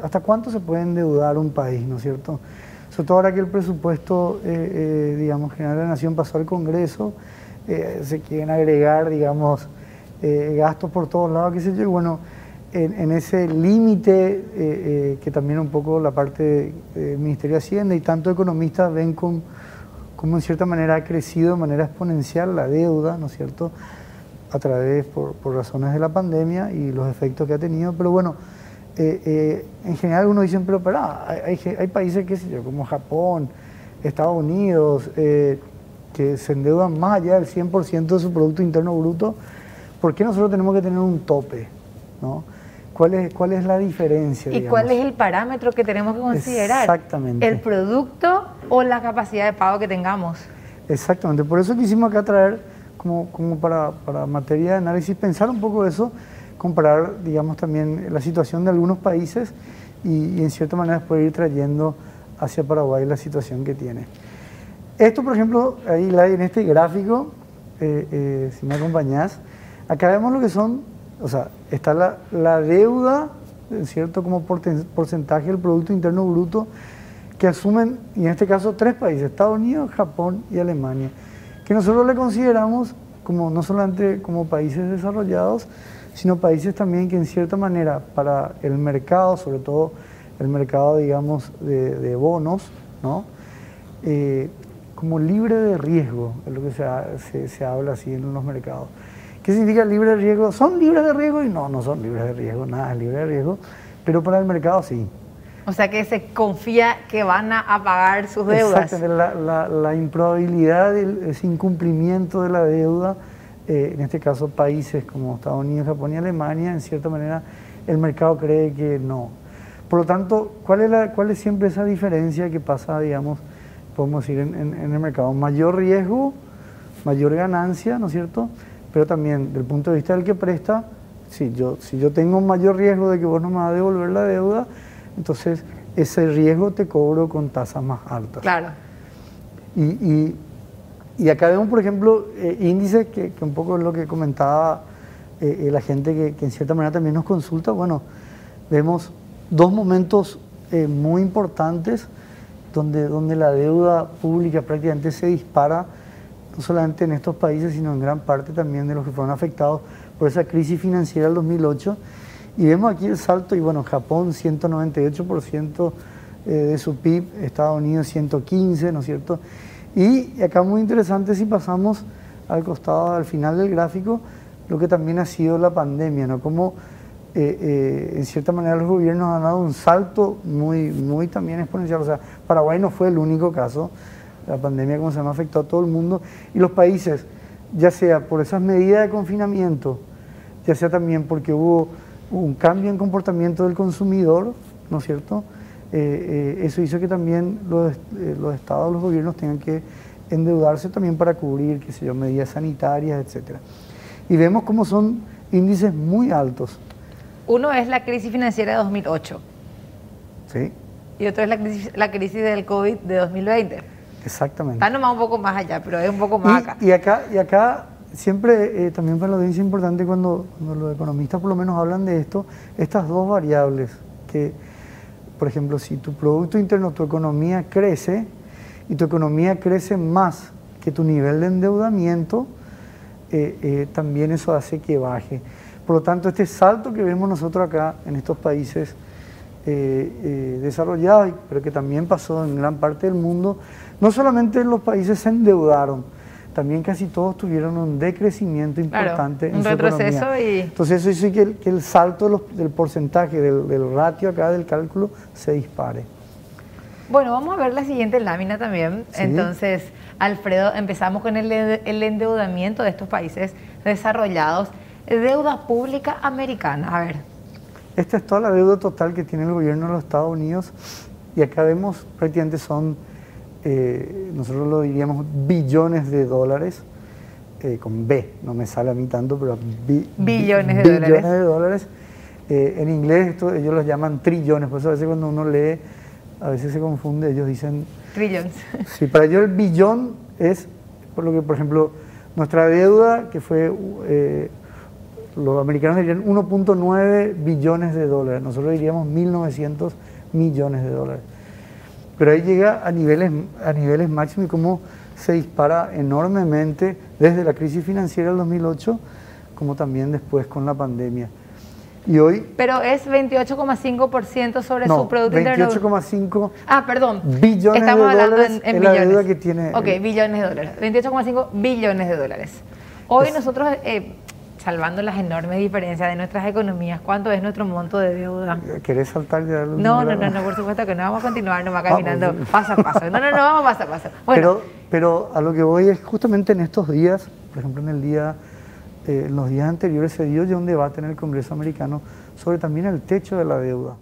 ¿Hasta cuánto se puede endeudar un país, no es cierto? Sobre todo ahora que el presupuesto, eh, eh, digamos, general de la Nación pasó al Congreso, eh, se quieren agregar, digamos, gastos por todos lados, qué sé yo, y bueno, en, ese límite que también un poco la parte del Ministerio de Hacienda y tanto economistas ven con, como en cierta manera ha crecido de manera exponencial la deuda, ¿no es cierto?, a través, por, por razones de la pandemia y los efectos que ha tenido, pero bueno, eh, eh, en general uno dice, pero, pero hay, hay, países, qué sé yo, como Japón, Estados Unidos, eh, que se endeudan más allá del 100% de su Producto Interno Bruto, ¿por qué nosotros tenemos que tener un tope? ¿no? ¿Cuál, es, ¿Cuál es la diferencia? ¿Y cuál es el parámetro que tenemos que considerar? Exactamente. ¿El producto o la capacidad de pago que tengamos? Exactamente, por eso quisimos acá traer como, como para, para materia de análisis, pensar un poco eso comparar, digamos, también la situación de algunos países y, en cierta manera después ir trayendo hacia Paraguay la situación que tiene. Esto, por ejemplo, ahí en este gráfico, eh, eh, si me acompañás, acá vemos lo que son, o sea, está la, la deuda, ¿cierto?, como porcentaje del Producto Interno Bruto que asumen, y en este caso, tres países, Estados Unidos, Japón y Alemania, que nosotros le consideramos como no solamente como países desarrollados, sino países también que en cierta manera para el mercado, sobre todo el mercado, digamos, de, bonos, ¿no? Eh, como libre de riesgo, es lo que se, se, habla así en los mercados. ¿Qué significa libre de riesgo? ¿Son libres de riesgo? Y no, no son libres de riesgo, nada es libre de riesgo, pero para el mercado sí. O sea que se confía que van a, pagar sus deudas. Exactamente, la, la, la improbabilidad, ese incumplimiento de la deuda eh, en este caso países como Estados Unidos, Japón y Alemania, en cierta manera el mercado cree que no. Por lo tanto, ¿cuál es, la, cuál es siempre esa diferencia que pasa, digamos, podemos decir, en, el mercado? Mayor riesgo, mayor ganancia, ¿no es cierto? Pero también, del punto de vista del que presta, si yo, si yo tengo un mayor riesgo de que vos no me vas a devolver la deuda, entonces ese riesgo te cobro con tasas más altas. Claro. y y acá vemos, por ejemplo, eh, índices que, un poco es lo que comentaba eh, eh, la gente que, en cierta manera también nos consulta. Bueno, vemos dos momentos muy importantes donde, donde la deuda pública prácticamente se dispara, no solamente en estos países, sino en gran parte también de los que fueron afectados por esa crisis financiera del 2008. Y vemos aquí el salto, y bueno, Japón 198% de su PIB, Estados Unidos 115%, ¿no es cierto? Y acá muy interesante si pasamos al costado, al final del gráfico, lo que también ha sido la pandemia, ¿no? Como eh, eh, en cierta manera los gobiernos han dado un salto muy, muy también exponencial. O sea, Paraguay no fue el único caso. La pandemia, como se llama, afectó a todo el mundo. Y los países, ya sea por esas medidas de confinamiento, ya sea también porque hubo un cambio en comportamiento del consumidor, ¿no es cierto?, eh, eh, eso hizo que también los, eh, los estados, los gobiernos tengan que endeudarse también para cubrir, qué sé yo, medidas sanitarias, etcétera. Y vemos cómo son índices muy altos. Uno es la crisis financiera de 2008. Sí. Y otro es la crisis, la crisis del COVID de 2020. Exactamente. Está nomás un poco más allá, pero es un poco más acá. Y acá, y acá siempre, también para la audiencia es importante cuando, cuando los economistas por lo menos hablan de esto, estas dos variables que por ejemplo, si tu Producto Interno, tu economía crece y tu economía crece más que tu nivel de endeudamiento, eh, eh, también eso hace que baje. Por lo tanto, este salto que vemos nosotros acá en estos países eh, desarrollados, pero que también pasó en gran parte del mundo, no solamente los países se endeudaron, también casi todos tuvieron un decrecimiento importante en un retroceso y... Entonces eso hizo que el, salto del porcentaje, del, ratio acá del cálculo, se dispare. Bueno, vamos a ver la siguiente lámina también. Entonces, Alfredo, empezamos con el, el, endeudamiento de estos países desarrollados. Deuda pública americana, a ver. Esta es toda la deuda total que tiene el gobierno de los Estados Unidos y acá vemos prácticamente son eh, nosotros lo diríamos billones de dólares, eh, con B, no me sale a mí tanto, pero billones de billones De dólares. Eh, en inglés esto, ellos los llaman trillones, por eso a veces cuando uno lee, a veces se confunde, ellos dicen... Trillones. Sí, para ellos el billón es, por lo que, por ejemplo, nuestra deuda, que fue los americanos dirían 1.9 billones de dólares, nosotros diríamos 1.900 millones de dólares. Pero ahí llega a niveles, a niveles máximos y cómo se dispara enormemente desde la crisis financiera del 2008, como también después con la pandemia. Y hoy... Pero es 28,5% sobre su Producto Interno. 28,5 ah, perdón. billones Estamos de hablando dólares en, es billones. la deuda que tiene... Ok, billones de dólares. 28,5 billones de dólares. Hoy nosotros, eh, salvando las enormes diferencias de nuestras economías, ¿cuánto es nuestro monto de deuda? ¿Querés saltar ya? No, no, no, no, por supuesto que no. Vamos a continuar nomás caminando paso a paso. No, no, no, vamos paso a paso. Bueno. Pero, pero a lo que voy es justamente en estos días, por ejemplo en el día eh, en los días anteriores se dio ya un debate en el Congreso americano sobre también el techo de la deuda.